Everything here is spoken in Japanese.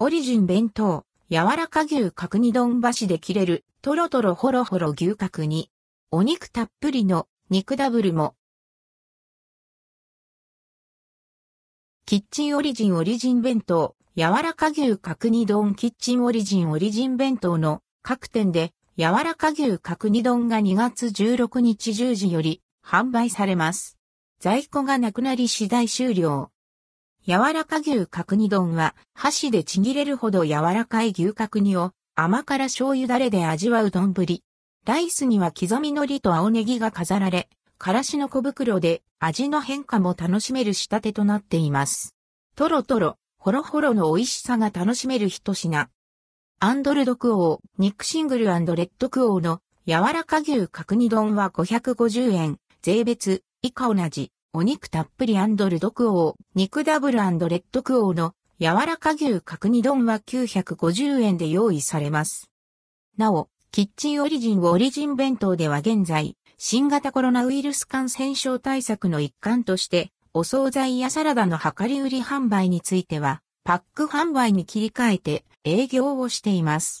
オリジン弁当、柔らか牛角煮丼箸で切れる、トロトロホロホロ牛角煮。お肉たっぷりの肉ダブルも。キッチンオリジンオリジン弁当、柔らか牛角煮丼キッチンオリジンオリジン弁当の各店で柔らか牛角煮丼が2月16日10時より販売されます。在庫がなくなり次第終了。柔らか牛角煮丼は箸でちぎれるほど柔らかい牛角煮を甘辛醤油だれで味わう丼。ライスには刻み海苔と青ネギが飾られ、からしの小袋で味の変化も楽しめる仕立てとなっています。トロトロ、ホロホロの美味しさが楽しめる一品。アンドルドクオー、肉シングルレッドクオーの柔らか牛角煮丼は550円、税別、以下同じ、お肉たっぷりアンドルドクオー、肉ダブルレッドクオーの柔らか牛角煮丼は950円で用意されます。なお、キッチンオリジンオリジン弁当では現在、新型コロナウイルス感染症対策の一環として、お惣菜やサラダの量り売り販売については、パック販売に切り替えて営業をしています。